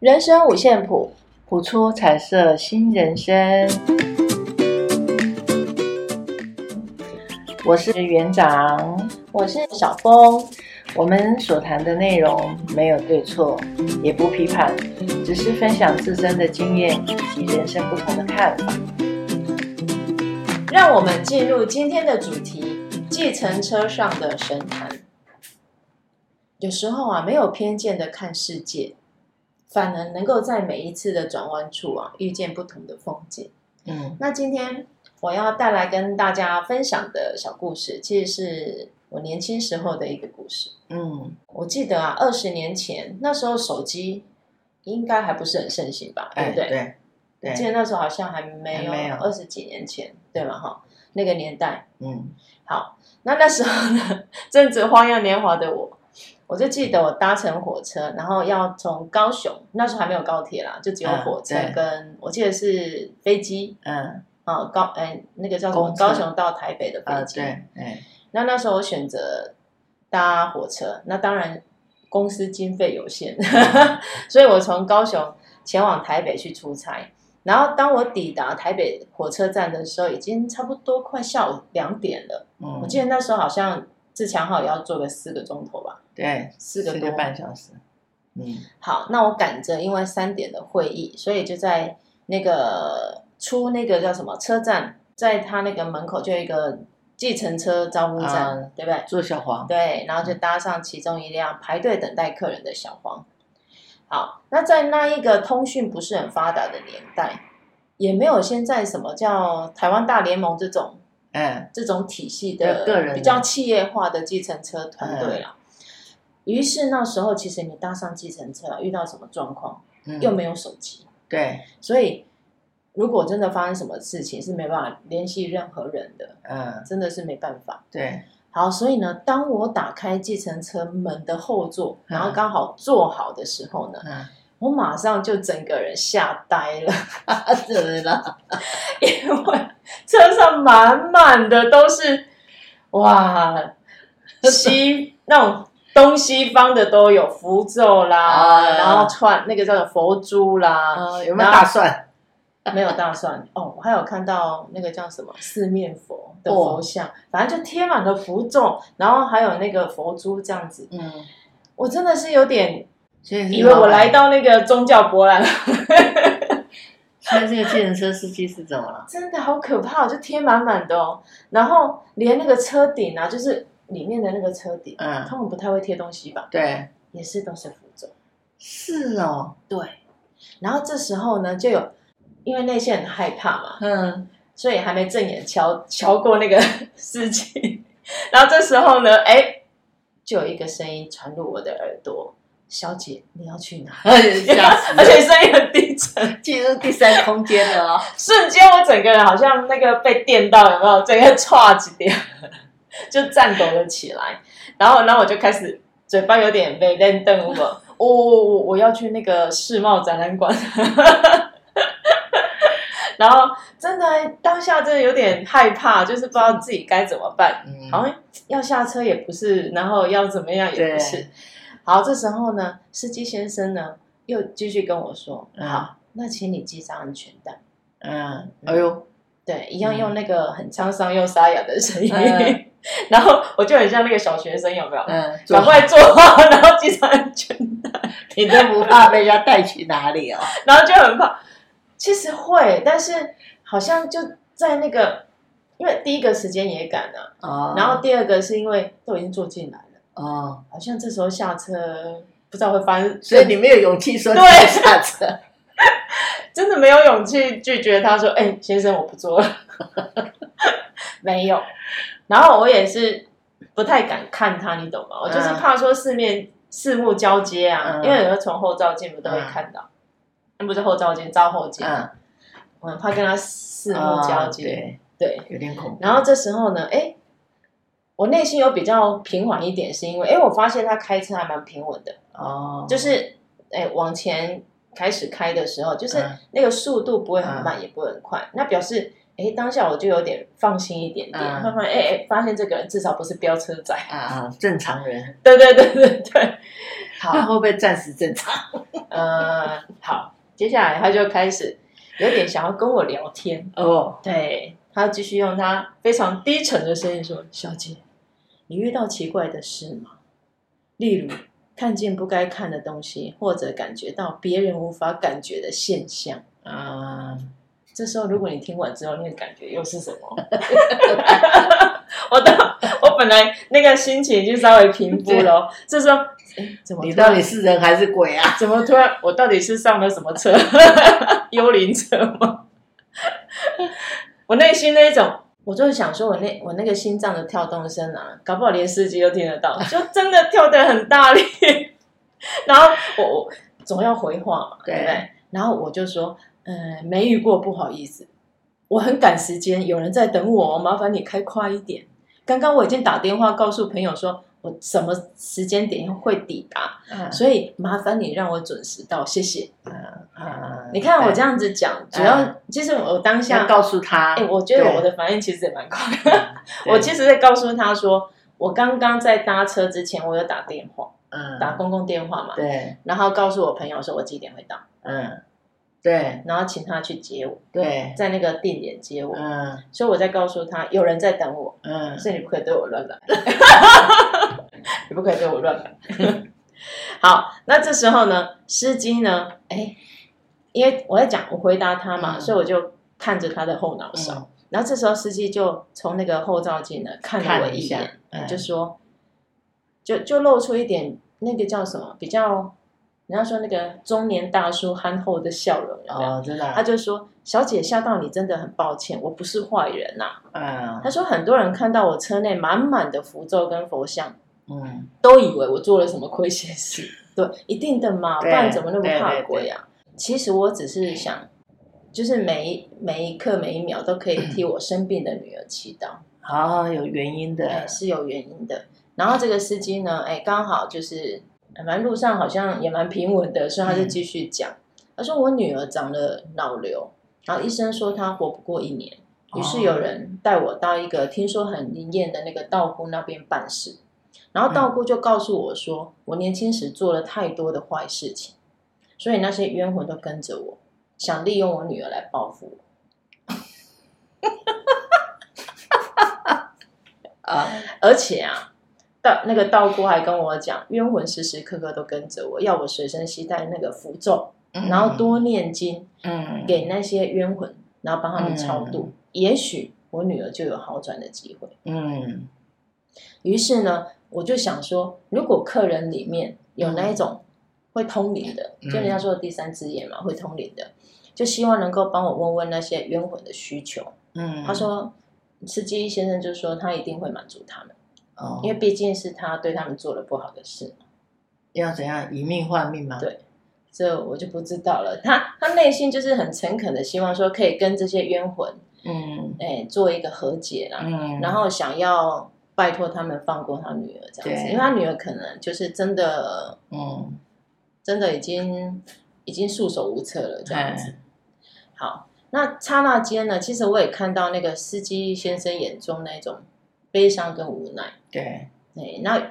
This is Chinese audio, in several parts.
人生五线谱，谱出彩色新人生。我是园长，我是小峰。我们所谈的内容没有对错，也不批判，只是分享自身的经验以及人生不同的看法。让我们进入今天的主题：计程车上的神坛。有时候啊，没有偏见的看世界，反而能够在每一次的转弯处啊，遇见不同的风景。嗯，那今天我要带来跟大家分享的小故事，其实是我年轻时候的一个故事。嗯，我记得啊，二十年前那时候手机应该还不是很盛行吧？对不对？对，记得那时候好像还没有二十几年前，对吗？哈，那个年代。嗯，好，那那时候呢，正值花样年华的我。我就记得我搭乘火车，然后要从高雄，那时候还没有高铁啦，就只有火车跟、嗯、我记得是飞机，嗯，啊高哎那个叫什么？高雄到台北的飞机，嗯、对，那那时候我选择搭火车，那当然公司经费有限，所以我从高雄前往台北去出差，然后当我抵达台北火车站的时候，已经差不多快下午两点了，嗯，我记得那时候好像。自强号也要坐个四个钟头吧？对，四个多半小时。嗯，好，那我赶着，因为三点的会议，所以就在那个出那个叫什么车站，在他那个门口就有一个计程车招呼站，嗯、对不对？坐小黄。对，然后就搭上其中一辆排队等待客人的小黄。好，那在那一个通讯不是很发达的年代，也没有现在什么叫台湾大联盟这种。嗯，这种体系的个人比较企业化的计程车团队啦。于是那时候，其实你搭上计程车，遇到什么状况，又没有手机，对，所以如果真的发生什么事情，是没办法联系任何人的，嗯，真的是没办法。对，好，所以呢，当我打开计程车门的后座，然后刚好坐好的时候呢，我马上就整个人吓呆了，怎么了？因为车上满满的都是哇，西那种东西方的都有符咒啦，啊、然后串那个叫做佛珠啦，啊、有没有大蒜？没有大蒜哦，我还有看到那个叫什么四面佛的佛像，哦、反正就贴满了符咒，然后还有那个佛珠这样子。嗯，我真的是有点。以为我来到那个宗教博览，现在这个计程车司机是怎么了？真的好可怕，就贴满满的哦。然后连那个车顶啊，就是里面的那个车顶，嗯，他们不太会贴东西吧？对，也是都是符咒。是哦，对。然后这时候呢，就有因为那些很害怕嘛，嗯，所以还没正眼瞧瞧过那个司机。然后这时候呢，哎，就有一个声音传入我的耳朵。小姐，你要去哪？而且声音很低沉，进入第三空间了哦。瞬间，我整个人好像那个被电到，有没有？整个唰几点，就颤抖了起来。然后，然后我就开始嘴巴有点被电瞪了。我我我我要去那个世贸展览馆。然后，真的当下真的有点害怕，就是不知道自己该怎么办。嗯，好像要下车也不是，然后要怎么样也不是。好，这时候呢，司机先生呢又继续跟我说：“嗯、好，那请你系上安全带。嗯”嗯，哎呦，对，一样用那个很沧桑又沙哑的声音，嗯、然后我就很像那个小学生，有没有？嗯，赶快坐好，然后系上安全带。你都不怕被人家带去哪里哦？然后就很怕，其实会，但是好像就在那个，因为第一个时间也赶了，哦，然后第二个是因为都已经坐进来了。哦，好像这时候下车不知道会发生，所以你没有勇气说对。下车，真的没有勇气拒绝他说：“哎、欸，先生，我不做了。” 没有，然后我也是不太敢看他，你懂吗？嗯、我就是怕说四面四目交接啊，嗯、因为有时候从后照镜不都会看到，那、嗯、不是后照镜，照后镜，嗯、我很怕跟他四目交接，哦、对，对，有点恐怖。然后这时候呢，哎。我内心有比较平缓一点，是因为哎，我发现他开车还蛮平稳的。哦，就是哎往前开始开的时候，就是那个速度不会很慢，也不会很快，那表示哎当下我就有点放心一点点，慢慢哎哎发现这个人至少不是飙车仔啊啊，正常人，对对对对对，好，会不会暂时正常？呃，好接下来他就开始有点想要跟我聊天。哦，对，他继续用他非常低沉的声音说：“小姐，你遇到奇怪的事吗？例如看见不该看的东西，或者感觉到别人无法感觉的现象啊。”这时候，如果你听完之后，那个感觉又是什么？我到我本来那个心情已经稍微平复了。这时候，哎，怎么？你到底是人还是鬼啊？怎么突然？我到底是上了什么车？幽灵车吗？我内心那一种，我就是想说，我那我那个心脏的跳动声啊，搞不好连司机都听得到，就真的跳得很大力。然后我我总要回话嘛，对不对？然后我就说。嗯，没遇过，不好意思，我很赶时间，有人在等我，麻烦你开快一点。刚刚我已经打电话告诉朋友说，我什么时间点会抵达，嗯、所以麻烦你让我准时到，谢谢。嗯嗯、你看我这样子讲，嗯、主要其实我当下告诉他，哎，我觉得我的反应其实也蛮快的。我其实在告诉他说，我刚刚在搭车之前，我有打电话，嗯，打公共电话嘛，对，然后告诉我朋友说我几点会到，嗯。对，然后请他去接我。对，在那个定点接我。嗯，所以我在告诉他，有人在等我。嗯，所以你不可以对我乱来。你不可以对我乱来。好，那这时候呢，司机呢，哎，因为我在讲，我回答他嘛，所以我就看着他的后脑勺。然后这时候司机就从那个后照镜呢看了我一眼，就说，就就露出一点那个叫什么比较。人家说那个中年大叔憨厚的笑容，哦，真的，他就说：“小姐吓到你，真的很抱歉，我不是坏人呐。”嗯，他说很多人看到我车内满满的符咒跟佛像，嗯，都以为我做了什么亏心事。对，一定的嘛，不然怎么那么怕鬼啊？其实我只是想，就是每一每一刻每一秒都可以替我生病的女儿祈祷。好，有原因的，哎，是有原因的。然后这个司机呢，哎，刚好就是。反正路上好像也蛮平稳的，所以他就继续讲。嗯、他说：“我女儿长了脑瘤，然后医生说她活不过一年。于是有人带我到一个听说很灵验的那个道姑那边办事。然后道姑就告诉我说，嗯、我年轻时做了太多的坏事情，所以那些冤魂都跟着我，想利用我女儿来报复我。”啊，而且啊。道那个道姑还跟我讲，冤魂时时刻刻都跟着我，要我随身携带那个符咒，嗯、然后多念经，嗯，给那些冤魂，然后帮他们超度，嗯、也许我女儿就有好转的机会。嗯，于是呢，我就想说，如果客人里面有那一种会通灵的，嗯、就人家说的第三只眼嘛，会通灵的，就希望能够帮我问问那些冤魂的需求。嗯，他说，司机先生就说他一定会满足他们。哦，因为毕竟是他对他们做了不好的事，要怎样以命换命吗？对，这我就不知道了。他他内心就是很诚恳的，希望说可以跟这些冤魂，嗯，哎，做一个和解啦，嗯，然后想要拜托他们放过他女儿这样子，因为他女儿可能就是真的，嗯，真的已经已经束手无策了这样子。嗯、好，那刹那间呢，其实我也看到那个司机先生眼中那种。悲伤跟无奈，对对，那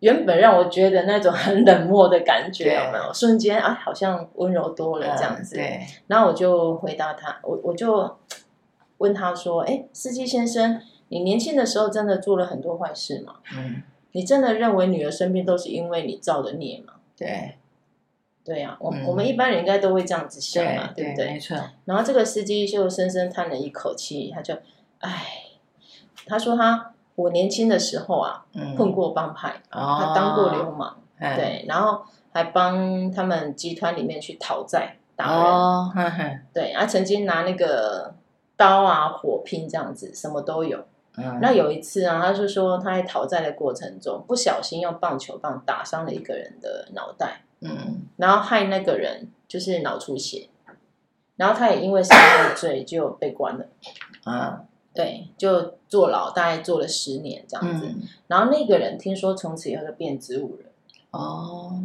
原本让我觉得那种很冷漠的感觉，有没有？瞬间啊，好像温柔多了这样子。嗯、对，然后我就回答他，我我就问他说：“哎，司机先生，你年轻的时候真的做了很多坏事吗？嗯，你真的认为女儿生病都是因为你造的孽吗？”对，对呀、啊，我、嗯、我们一般人应该都会这样子想嘛，对，对不对？没错。然后这个司机就深深叹了一口气，他就，唉，他说他。我年轻的时候啊，混过帮派，嗯、他当过流氓，哦、对，然后还帮他们集团里面去讨债打人，哦、对，他曾经拿那个刀啊、火拼这样子，什么都有。嗯、那有一次啊，他就说他在讨债的过程中不小心用棒球棒打伤了一个人的脑袋，嗯，然后害那个人就是脑出血，然后他也因为伤害罪就被关了，啊。对，就坐牢，大概坐了十年这样子。嗯、然后那个人听说从此以后就变植物人。哦，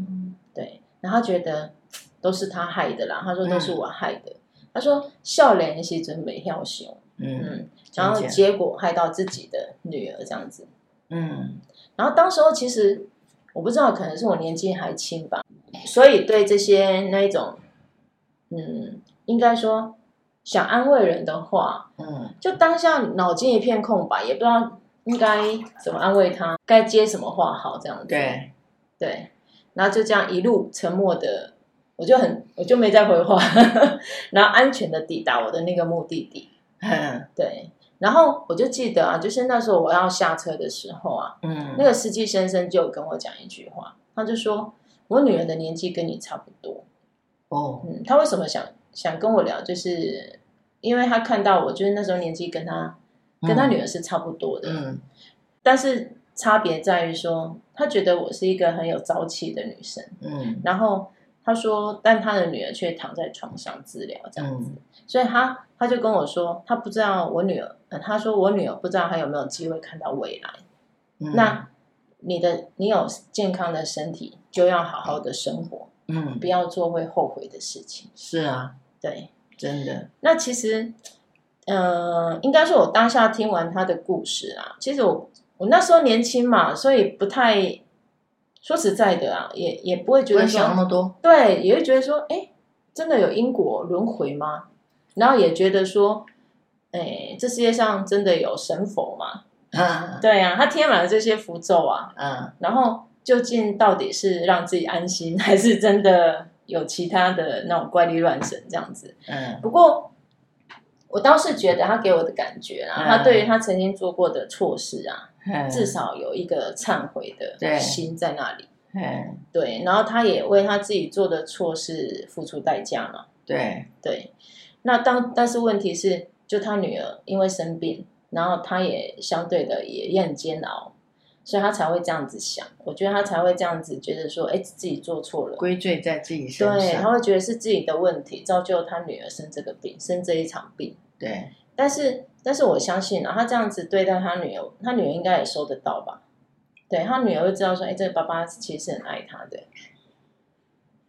对，然后他觉得都是他害的啦。他说都是我害的。嗯、他说笑脸是准备要凶。嗯，嗯，然后结果害到自己的女儿这样子。嗯，然后当时候其实我不知道，可能是我年纪还轻吧，所以对这些那一种嗯，应该说想安慰人的话，嗯，就当下脑筋一片空白，也不知道应该怎么安慰他，该接什么话好这样子。对，对，然后就这样一路沉默的，我就很我就没再回话，然后安全的抵达我的那个目的地。嗯，对。然后我就记得啊，就是那时候我要下车的时候啊，嗯，那个司机先生就跟我讲一句话，他就说：“我女儿的年纪跟你差不多。”哦，嗯，他为什么想想跟我聊，就是因为他看到我，就是那时候年纪跟他跟他女儿是差不多的，嗯，但是差别在于说，他觉得我是一个很有朝气的女生，嗯，然后。他说，但他的女儿却躺在床上治疗，这样子，嗯、所以他他就跟我说，他不知道我女儿，呃、他说我女儿不知道还有没有机会看到未来。嗯、那你的你有健康的身体，就要好好的生活，嗯，不要做会后悔的事情。是啊，对，真的。那其实，嗯、呃，应该是我当下听完他的故事啊，其实我我那时候年轻嘛，所以不太。说实在的啊，也也不会觉得想那么多，对，也会觉得说，哎，真的有因果轮回吗？然后也觉得说，哎，这世界上真的有神佛吗？嗯，对呀、啊，他贴满了这些符咒啊，嗯，然后究竟到底是让自己安心，还是真的有其他的那种怪力乱神这样子？嗯，不过我倒是觉得他给我的感觉啊，嗯、他对于他曾经做过的错事啊。至少有一个忏悔的心在那里，嗯，对，然后他也为他自己做的错事付出代价嘛，对对。那当但是问题是，就他女儿因为生病，然后他也相对的也也很煎熬，所以他才会这样子想。我觉得他才会这样子觉得说，哎，自己做错了，归罪在自己身上，对，他会觉得是自己的问题，造就他女儿生这个病，生这一场病，对，但是。但是我相信啊，他这样子对待他女儿，他女儿应该也收得到吧？对，他女儿会知道说，哎，这个爸爸其实是很爱他的。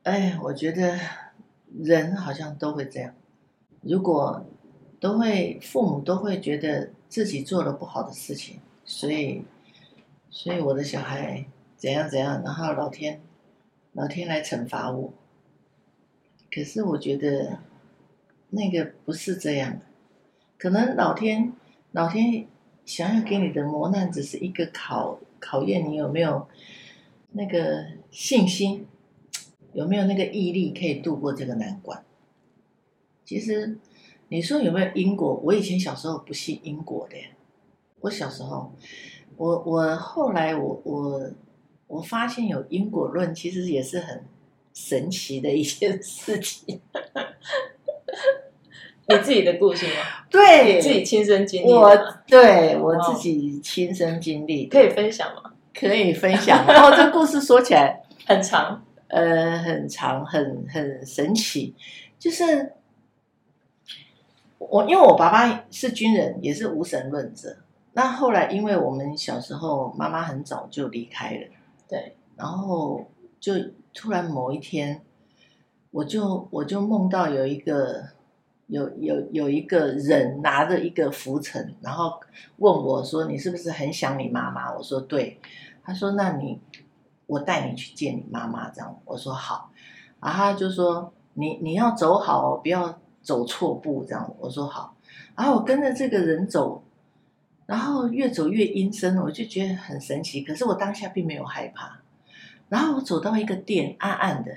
哎，我觉得人好像都会这样，如果都会父母都会觉得自己做了不好的事情，所以所以我的小孩怎样怎样，然后老天老天来惩罚我。可是我觉得那个不是这样。可能老天，老天想要给你的磨难，只是一个考考验你有没有那个信心，有没有那个毅力可以度过这个难关。其实你说有没有因果？我以前小时候不信因果的。我小时候，我我后来我我我发现有因果论，其实也是很神奇的一件事情。你自己的故事吗？对，自己亲身经历。我对我自己亲身经历，可以分享吗？可以分享。然后这故事说起来 很长，呃，很长，很很神奇。就是我，因为我爸爸是军人，也是无神论者。那后来，因为我们小时候妈妈很早就离开了，对，然后就突然某一天，我就我就梦到有一个。有有有一个人拿着一个浮尘，然后问我说：“你是不是很想你妈妈？”我说：“对。”他说：“那你我带你去见你妈妈。”这样我说：“好。”然后他就说：“你你要走好，不要走错步。”这样我说：“好。”然后我跟着这个人走，然后越走越阴森，我就觉得很神奇。可是我当下并没有害怕。然后我走到一个店，暗暗的，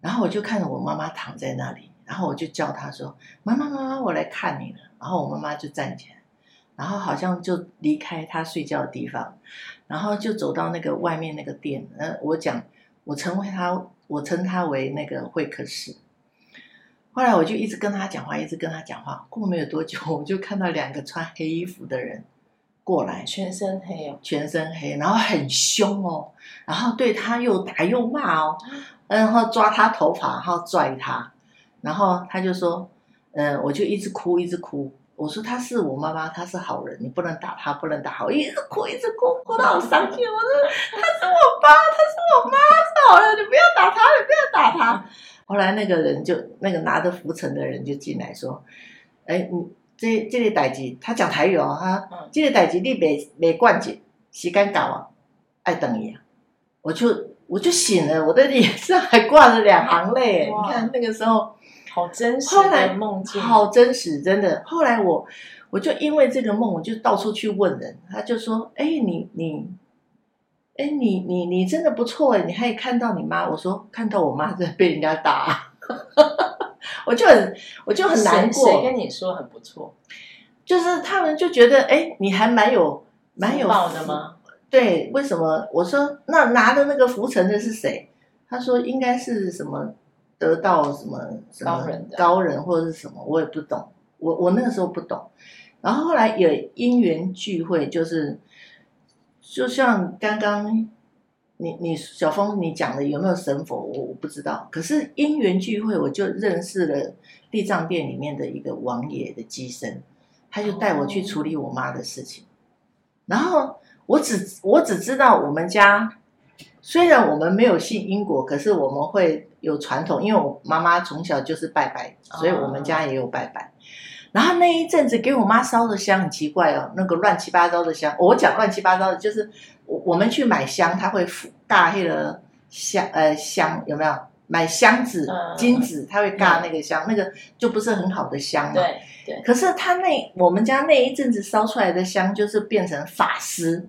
然后我就看着我妈妈躺在那里。然后我就叫她说：“妈妈，妈妈，我来看你了。”然后我妈妈就站起来，然后好像就离开她睡觉的地方，然后就走到那个外面那个店。呃，我讲，我称为她，我称她为那个会客室。后来我就一直跟他讲话，一直跟他讲话。过没有多久，我就看到两个穿黑衣服的人过来，全身黑哦，全身黑，然后很凶哦，然后对他又打又骂哦，然后抓他头发，然后拽他。然后他就说，嗯、呃，我就一直哭，一直哭。我说他是我妈妈，他是好人，你不能打他，不能打好，一直哭，一直哭，哭到我伤心。我说他是我爸，他是我妈，是好人，你不要打他，你不要打他。后来那个人就那个拿着浮尘的人就进来说，哎，你这这个代志，他讲台语哦，哈，这个代志你没没惯紧，时间到啊，爱等你啊。我就我就醒了，我的脸上还挂着两行泪。你看那个时候，好真实的梦境，好真实，真的。后来我我就因为这个梦，我就到处去问人，他就说：“哎，你你，哎，你你你真的不错哎，你还看到你妈？”我说：“看到我妈在被人家打。”我就很我就很难过。谁跟你说很不错？就是他们就觉得哎，你还蛮有蛮有报的吗？对，为什么？我说那拿的那个浮尘的是谁？他说应该是什么得到什么什么高人高人或者是什么，我也不懂。我我那个时候不懂。然后后来有因缘聚会，就是就像刚刚你你小峰你讲的有没有神佛，我我不知道。可是因缘聚会，我就认识了地藏殿里面的一个王爷的机身，他就带我去处理我妈的事情，然后。我只我只知道我们家，虽然我们没有信因果，可是我们会有传统，因为我妈妈从小就是拜拜，所以我们家也有拜拜。然后那一阵子给我妈烧的香很奇怪哦，那个乱七八糟的香，我讲乱七八糟的，就是我我们去买香，他会大黑的香呃香有没有？买箱子金子，他会尬那个香，那个就不是很好的香嘛。对对。可是他那我们家那一阵子烧出来的香，就是变成法师。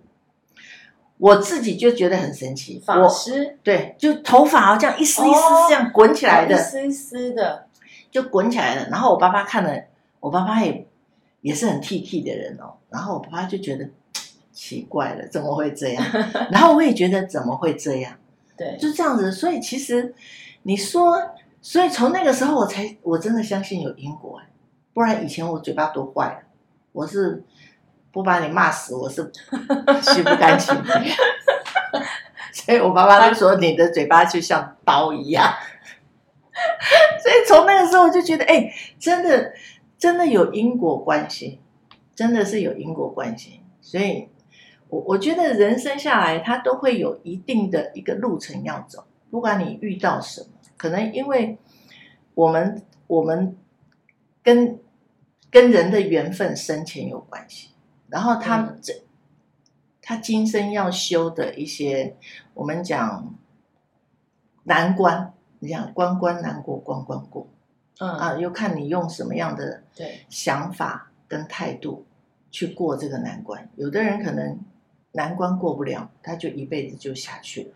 我自己就觉得很神奇，法师对，就头发啊这样一丝一丝这样滚起来的，一丝一丝的就滚起来了。然后我爸爸看了，我爸爸也也是很 T T 的人哦。然后我爸爸就觉得奇怪了，怎么会这样？然后我也觉得怎么会这样？对，就这样子。所以其实你说，所以从那个时候我才我真的相信有因果，不然以前我嘴巴多坏了，我是。不把你骂死，我是心不甘情不愿。所以我爸爸就说：“你的嘴巴就像刀一样。”所以从那个时候我就觉得，哎，真的，真的有因果关系，真的是有因果关系。所以，我我觉得人生下来，他都会有一定的一个路程要走。不管你遇到什么，可能因为我们我们跟跟人的缘分深浅有关系。然后他这，嗯、他今生要修的一些，我们讲难关，你讲关关难过关关过，嗯啊，又看你用什么样的想法跟态度去过这个难关。有的人可能难关过不了，他就一辈子就下去了；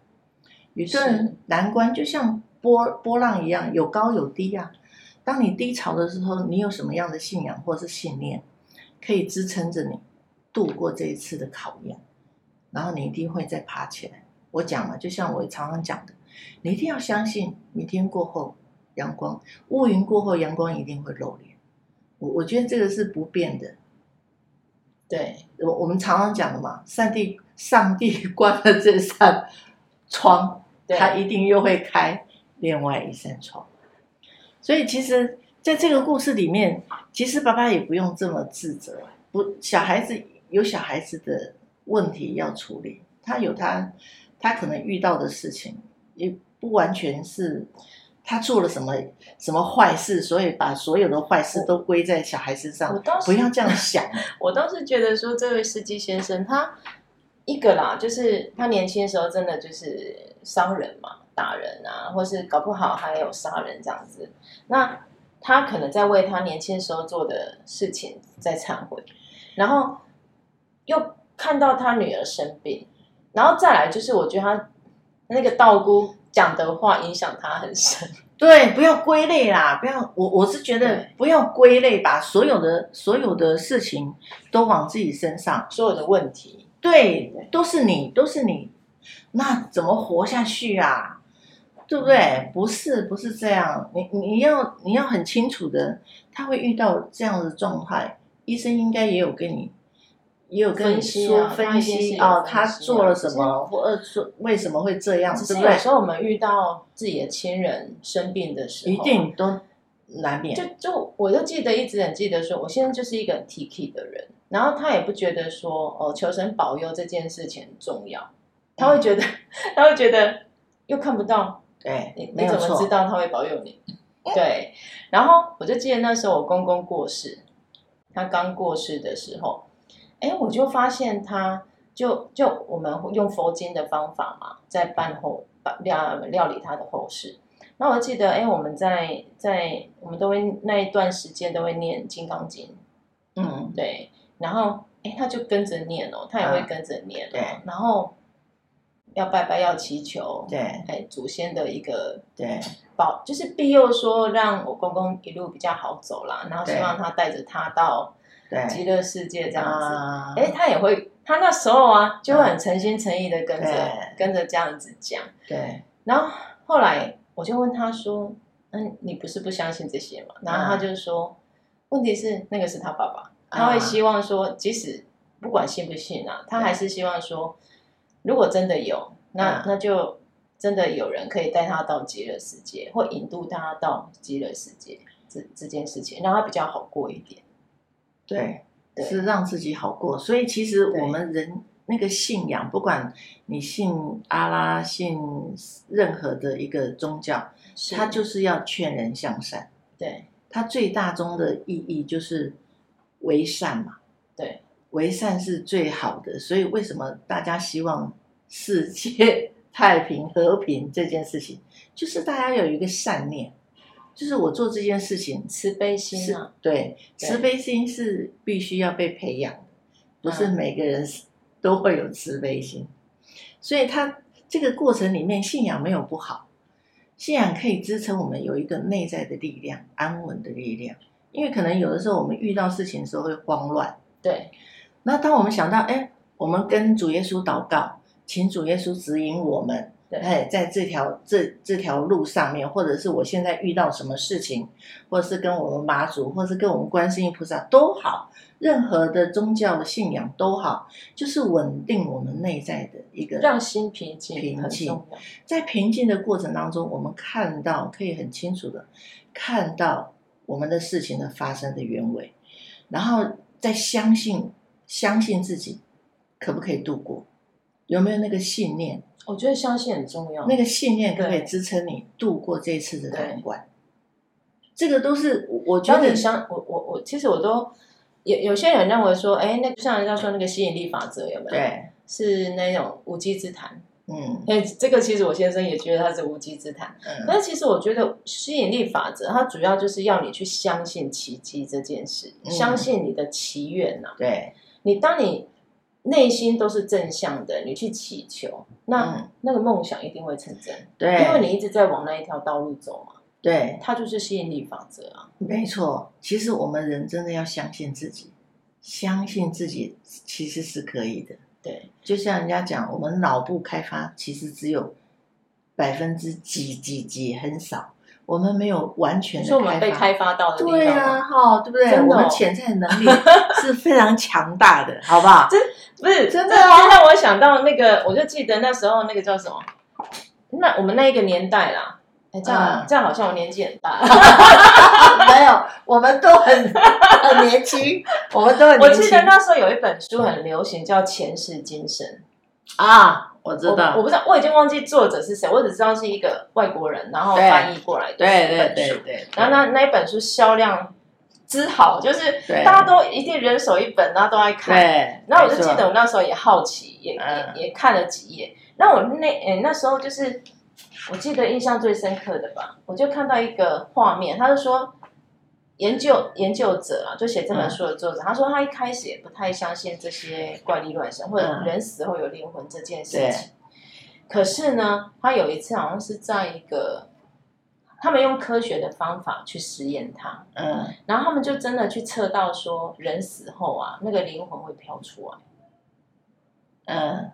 有的人难关就像波波浪一样，有高有低啊。当你低潮的时候，你有什么样的信仰或是信念，可以支撑着你？度过这一次的考验，然后你一定会再爬起来。我讲了，就像我常常讲的，你一定要相信，明天过后阳光，乌云过后阳光一定会露脸。我我觉得这个是不变的。对，我我们常常讲的嘛，上帝上帝关了这扇窗，他一定又会开另外一扇窗。所以其实在这个故事里面，其实爸爸也不用这么自责，不，小孩子。有小孩子的问题要处理，他有他他可能遇到的事情，也不完全是他做了什么什么坏事，所以把所有的坏事都归在小孩身上。我倒是不要这样想。我倒是觉得说，这位司机先生他一个啦，就是他年轻的时候真的就是伤人嘛，打人啊，或是搞不好还有杀人这样子。那他可能在为他年轻时候做的事情在忏悔，然后。又看到他女儿生病，然后再来就是，我觉得他那个道姑讲的话影响他很深。对，不要归类啦，不要我我是觉得不要归类，把所有的所有的事情都往自己身上，所有的问题，对，都是你，都是你，那怎么活下去啊？对不对？不是，不是这样，你你要你要很清楚的，他会遇到这样的状态，医生应该也有跟你。也有跟你说分析哦，他做了什么，或者说为什么会这样，对不对？有时候我们遇到自己的亲人生病的时候，一定都难免。就就我就记得一直很记得说，我现在就是一个很 T K 的人，然后他也不觉得说哦，求神保佑这件事情很重要，他会觉得、嗯、他会觉得又看不到，对，你你怎么知道他会保佑你？对，然后我就记得那时候我公公过世，他刚过世的时候。哎，我就发现他，就就我们用佛经的方法嘛，在办后料料理他的后事。那我记得，哎，我们在在我们都会那一段时间都会念《金刚经》，嗯，对，然后哎，他就跟着念哦，他也会跟着念哦，对，然后要拜拜，要祈求，对，哎，祖先的一个对。保，就是庇佑说让我公公一路比较好走啦，然后希望他带着他到极乐世界这样子，哎，他也会，他那时候啊就会很诚心诚意的跟着跟着这样子讲，对，然后后来。我就问他说：“嗯，你不是不相信这些吗？”然后他就说：“问题是那个是他爸爸，他会希望说，即使不管信不信啊，他还是希望说，如果真的有，那那就真的有人可以带他到极乐世界，或引渡他到极乐世界，这这件事情让他比较好过一点。对，对，是让自己好过。所以其实我们人。”那个信仰，不管你信阿拉，信任何的一个宗教，它就是要劝人向善。对，它最大宗的意义就是为善嘛。对，为善是最好的。所以为什么大家希望世界太平和平这件事情，就是大家有一个善念，就是我做这件事情，慈悲心啊。对，对，慈悲心是必须要被培养的，不是每个人。都会有慈悲心，所以他这个过程里面，信仰没有不好，信仰可以支撑我们有一个内在的力量，安稳的力量。因为可能有的时候我们遇到事情的时候会慌乱，对。那当我们想到，哎，我们跟主耶稣祷告，请主耶稣指引我们，哎，在这条这这条路上面，或者是我现在遇到什么事情，或者是跟我们妈祖，或者是跟我们观世音菩萨都好。任何的宗教的信仰都好，就是稳定我们内在的一个让心平静。平静，在平静的过程当中，我们看到可以很清楚的看到我们的事情的发生的原委，然后再相信相信自己可不可以度过，有没有那个信念？我觉得相信很重要，那个信念可不可以支撑你度过这次的难关？这个都是我觉得相我我我其实我都。有有些人认为说，哎，那就像人家说那个吸引力法则有没有？对，是那种无稽之谈。嗯，哎，这个其实我先生也觉得他是无稽之谈。嗯，但是其实我觉得吸引力法则它主要就是要你去相信奇迹这件事，嗯、相信你的祈愿呐、啊。对，你当你内心都是正向的，你去祈求，那、嗯、那个梦想一定会成真。对，因为你一直在往那一条道路走嘛。对，它就是吸引力法则啊！没错，其实我们人真的要相信自己，相信自己其实是可以的。对，就像人家讲，我们脑部开发其实只有百分之几几几很少，我们没有完全的开发。我们被开发到的地方。对啊，哈，对不对？哦、我们潜在能力 是非常强大的，好不好？真不是真的啊！让我想到那个，我就记得那时候那个叫什么？那我们那一个年代啦。哎，这样这样好像我年纪很大。没有，我们都很很年轻，我们都很年轻。我记得那时候有一本书很流行，叫《前世今生》啊，我知道我。我不知道，我已经忘记作者是谁，我只知道是一个外国人，然后翻译过来的。对对对对，对。然后那那一本书销量之好，就是大家都一定人手一本，然后都爱看。对。然后我就记得我那时候也好奇，也也也看了几页。那我那哎那时候就是。我记得印象最深刻的吧，我就看到一个画面，他就说研究研究者啊，就写这本书的作者，嗯、他说他一开始也不太相信这些怪力乱神或者人死后有灵魂这件事情。嗯、可是呢，他有一次好像是在一个，他们用科学的方法去实验它，嗯，然后他们就真的去测到说人死后啊，那个灵魂会飘出来，嗯，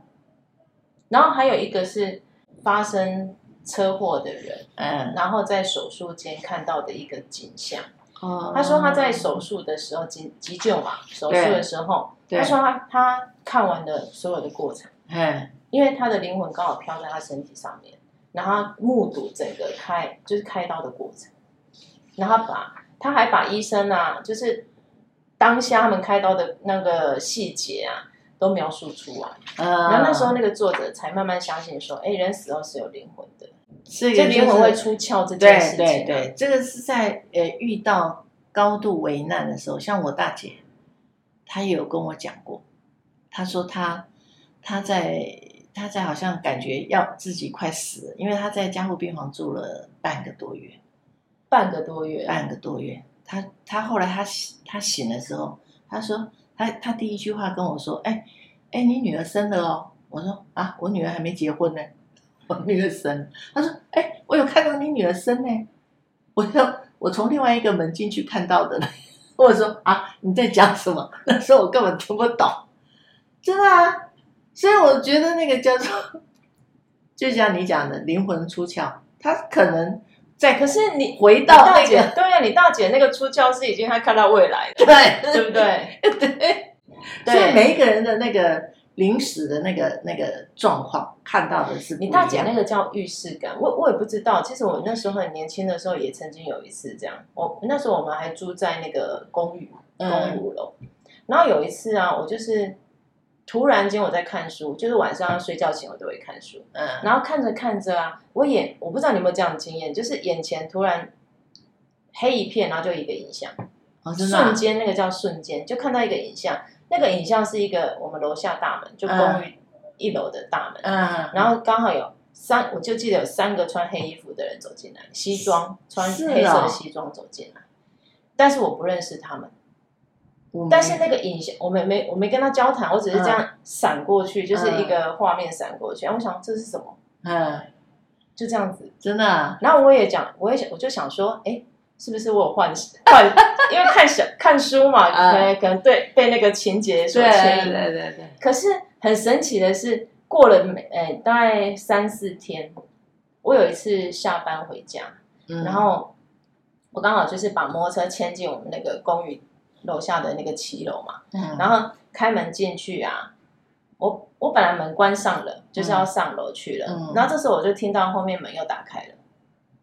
然后还有一个是发生。车祸的人，嗯，然后在手术间看到的一个景象。哦，他说他在手术的时候急急救嘛，手术的时候，他说他他看完了所有的过程，嗯，因为他的灵魂刚好飘在他身体上面，然后目睹整个开就是开刀的过程，然后把他还把医生啊，就是当下他们开刀的那个细节啊，都描述出来，嗯，然后那时候那个作者才慢慢相信说，哎，人死后是有灵魂的。这个灵魂会出窍这件事情，对对对，这个是在呃遇到高度危难的时候，像我大姐，她也有跟我讲过，她说她她在她在好像感觉要自己快死了，因为她在加护病房住了半个多月，半个多月，半个多月。她她后来她醒他醒的时候，她说他他第一句话跟我说：“哎哎，你女儿生了哦。”我说：“啊，我女儿还没结婚呢，我女儿生。”他说：“哎，我有看到你女儿生呢。”我说：“我从另外一个门进去看到的。”我说：“啊，你在讲什么？”那时候我根本听不懂，真的啊。所以我觉得那个叫做，就像你讲的灵魂出窍，他可能在，可是你回到那个，对呀，你大姐那个出窍是已经她看到未来了，对，对不对？对，所以每一个人的那个临死的那个那个状况，看到的是你大姐那个叫预示感，我我也不知道。其实我那时候很年轻的时候，也曾经有一次这样。我那时候我们还住在那个公寓，公寓五楼，嗯、然后有一次啊，我就是。突然间我在看书，就是晚上要睡觉前我都会看书，嗯，然后看着看着啊，我眼我不知道你有没有这样的经验，就是眼前突然黑一片，然后就一个影像，哦，真的啊？瞬间那个叫瞬间，就看到一个影像，那个影像是一个我们楼下大门，就公寓一楼的大门，嗯，然后刚好有三，我就记得有三个穿黑衣服的人走进来，西装穿黑色的西装走进来，但是我不认识他们。但是那个影像，我没没我没跟他交谈，我只是这样闪过去，嗯、就是一个画面闪过去。然后我想这是什么？嗯，就这样子，真的、啊。然后我也讲，我也想，我就想说，哎，是不是我有幻幻？因为看小看书嘛，可能、嗯、可能对被那个情节所牵引。对对对对。可是很神奇的是，过了哎大概三四天，我有一次下班回家，嗯、然后我刚好就是把摩托车牵进我们那个公寓。楼下的那个骑楼嘛，嗯、然后开门进去啊，我我本来门关上了，就是要上楼去了，嗯、然后这时候我就听到后面门又打开了，嗯、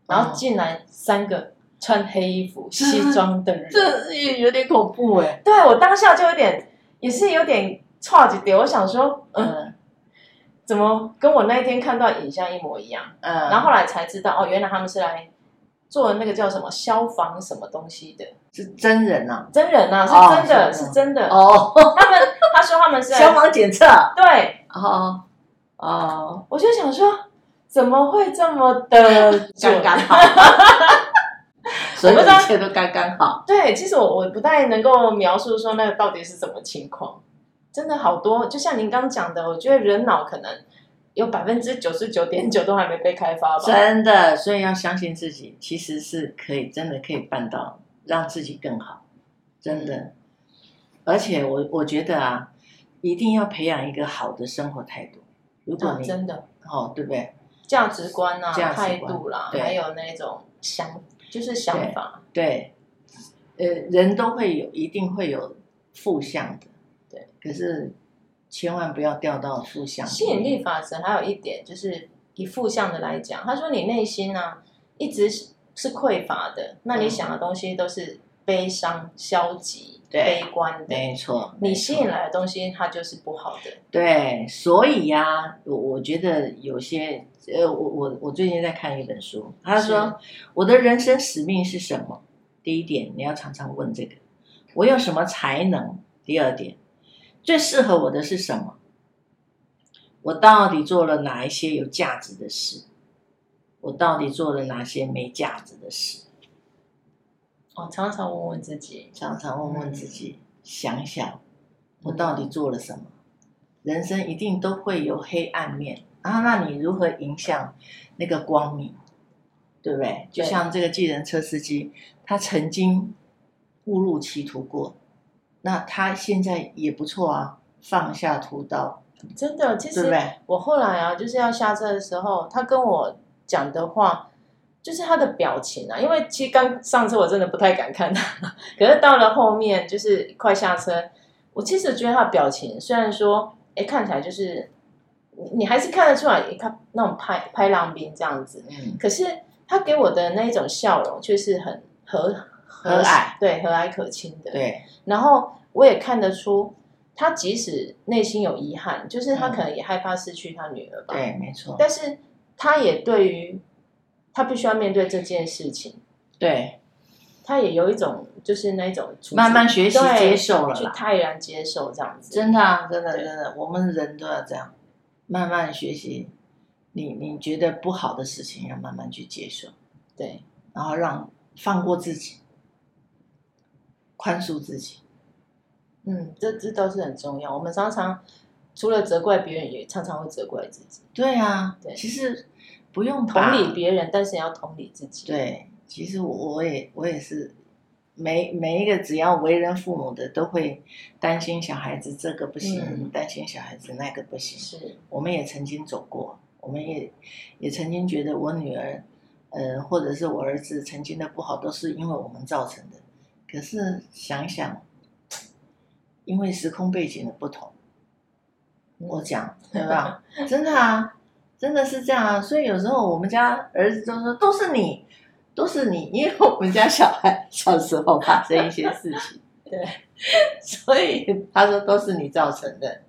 然后进来三个穿黑衣服、西装的人，这也有点恐怖哎。对，我当下就有点，也是有点差几点，我想说，嗯，嗯。怎么跟我那一天看到影像一模一样？嗯，然后后来才知道，哦，原来他们是来。做那个叫什么消防什么东西的，是真人呐，真人呐，是真的，是真的。哦。他们他说他们是 消防检测，对，哦哦，我就想说，怎么会这么的 刚刚好？所以一切都刚刚好。对，其实我我不太能够描述说那个到底是什么情况，真的好多，就像您刚讲的，我觉得人脑可能。有百分之九十九点九都还没被开发吧？真的，所以要相信自己，其实是可以，真的可以办到，让自己更好，真的。而且我我觉得啊，一定要培养一个好的生活态度。如果你、哦、真的哦，对不对？价值观啊，态度啦，对还有那种想，就是想法。对，对，呃，人都会有，一定会有负向的。对，可是。千万不要掉到负向。吸引力法则还有一点就是以负向的来讲，他说你内心呢、啊、一直是是匮乏的，那你想的东西都是悲伤、消极、对悲观的，没错。你吸引来的东西它就是不好的。对，所以呀、啊，我我觉得有些呃，我我我最近在看一本书，他说我的人生使命是什么？第一点，你要常常问这个，我有什么才能？第二点。最适合我的是什么？我到底做了哪一些有价值的事？我到底做了哪些没价值的事？哦，常常问问自己，常常问问自己，嗯、想想我到底做了什么？人生一定都会有黑暗面，啊那你如何影响那个光明？对不对？对，就像这个计程车司机，他曾经误入歧途过。那他现在也不错啊，放下屠刀，真的。其实我后来啊，就是要下车的时候，他跟我讲的话，就是他的表情啊。因为其实刚上车我真的不太敢看他，可是到了后面就是快下车，我其实觉得他的表情虽然说，哎，看起来就是你你还是看得出来，你看那种拍拍浪兵这样子，嗯，可是他给我的那一种笑容却是很和。和蔼，对，和蔼可亲的。对，然后我也看得出，他即使内心有遗憾，就是他可能也害怕失去他女儿吧。对，没错。但是他也对于他必须要面对这件事情，对，他也有一种就是那种慢慢学习接受了，去泰然接受这样子。真的啊，真的真的，我们人都要这样。慢慢学习，你你觉得不好的事情要慢慢去接受，对，然后让放过自己，宽恕自己。嗯，这这都是很重要。我们常常除了责怪别人，也常常会责怪自己。对啊，对，其实不用同理别人，但是要同理自己。对，其实我我也我也是，每每一个只要为人父母的，都会担心小孩子这个不行，嗯、担心小孩子那个不行。是，我们也曾经走过，我们也也曾经觉得我女儿，呃，或者是我儿子曾经的不好，都是因为我们造成的。可是想一想。因为时空背景的不同，我讲对吧？真的啊，真的是这样啊。所以有时候我们家儿子都说都是你，都是你，因为我们家小孩小时候发生一些事情，对，所以他说都是你造成的。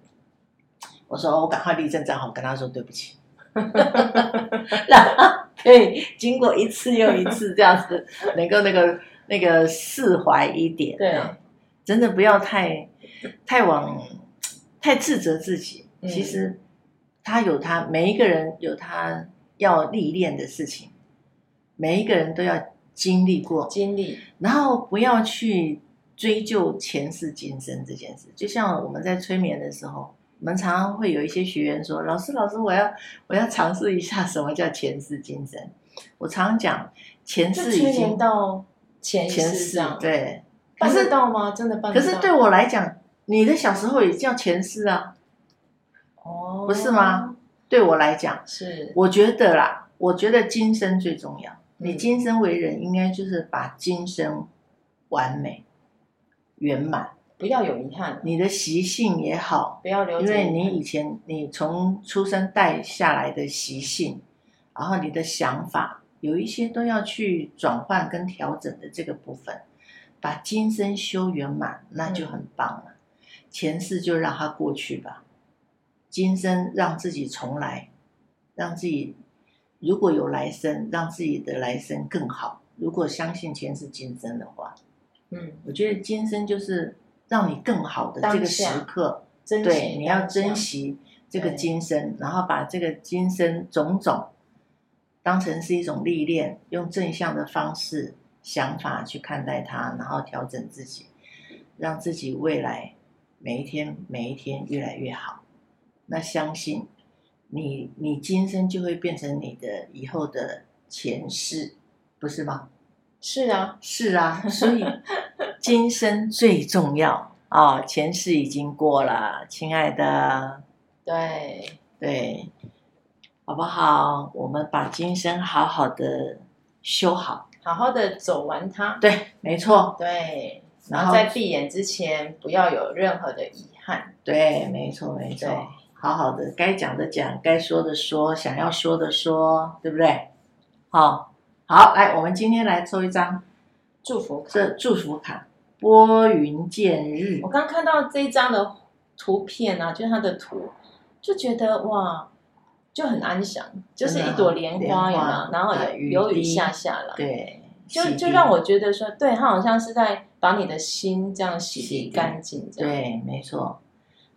我说我赶快立正站好，跟他说对不起，然后可以经过一次又一次这样子，能够那个那个释怀一点，对，真的不要太。太往太自责自己，其实他有他每一个人有他要历练的事情，每一个人都要经历过经历，然后不要去追究前世今生这件事。就像我们在催眠的时候，我们常常会有一些学员说：“老师，老师，我要我要尝试一下什么叫前世今生。”我常讲前世已经到前世，前世对，办得到吗？真的办得到？可是对我来讲。你的小时候也叫前世啊，哦，不是吗？对我来讲是，我觉得啦，我觉得今生最重要。你今生为人，应该就是把今生完美圆满，不要有遗憾。你的习性也好，不要留，因为你以前你从出生带下来的习性，然后你的想法有一些都要去转换跟调整的这个部分，把今生修圆满，那就很棒了。前世就让它过去吧，今生让自己重来，让自己如果有来生，让自己的来生更好。如果相信前世今生的话，嗯，我觉得今生就是让你更好的这个时刻，对，你要珍惜这个今生，然后把这个今生种种当成是一种历练，用正向的方式、想法去看待它，然后调整自己，让自己未来。每一天，每一天越来越好。那相信你，你今生就会变成你的以后的前世，不是吗？是啊，是啊。所以 今生最重要啊，哦，前世已经过了，亲爱的。对对，好不好？我们把今生好好的修好，好好的走完它。对，没错。对。然后在闭眼之前，不要有任何的遗憾。对，没错，没错。好好的，该讲的讲，该说的说，想要说的说，对不对？好，好，来，我们今天来抽一张祝福卡。这祝福卡，拨云见日。我刚看到这一张的图片啊，就是它的图，就觉得哇，就很安详，就是一朵莲花呀，然后有雨下下来，对，就就让我觉得说，对，他好像是在。把你的心这样洗涤干净，对，没错。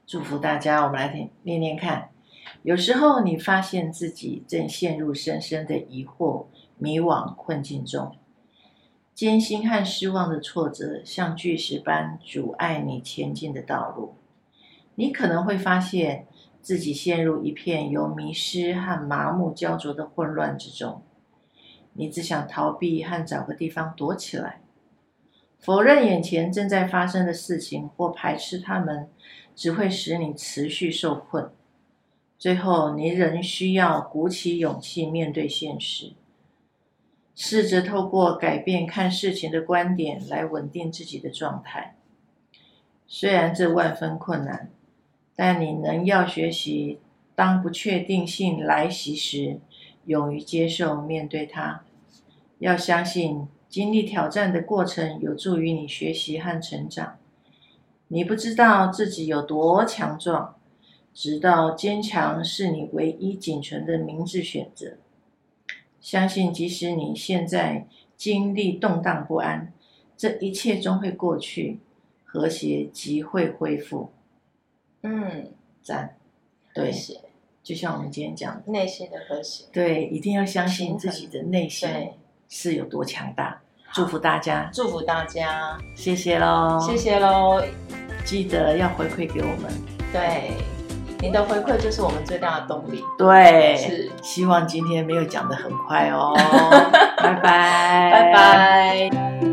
祝福大家，我们来听念念看。有时候你发现自己正陷入深深的疑惑、迷惘、困境中，艰辛和失望的挫折像巨石般阻碍你前进的道路。你可能会发现自己陷入一片由迷失和麻木焦灼的混乱之中，你只想逃避和找个地方躲起来。否认眼前正在发生的事情，或排斥他们，只会使你持续受困。最后，你仍需要鼓起勇气面对现实，试着透过改变看事情的观点来稳定自己的状态。虽然这万分困难，但你仍要学习，当不确定性来袭时，勇于接受面对它。要相信。经历挑战的过程有助于你学习和成长。你不知道自己有多强壮，直到坚强是你唯一仅存的明智选择。相信即使你现在经历动荡不安，这一切终会过去，和谐即会恢复。嗯，赞，对，就像我们今天讲的，内心的和谐。对，一定要相信自己的内心是有多强大。祝福大家，祝福大家，谢谢喽，谢谢喽，记得要回馈给我们。对，您的回馈就是我们最大的动力。对，是。希望今天没有讲的很快哦，拜拜，拜拜。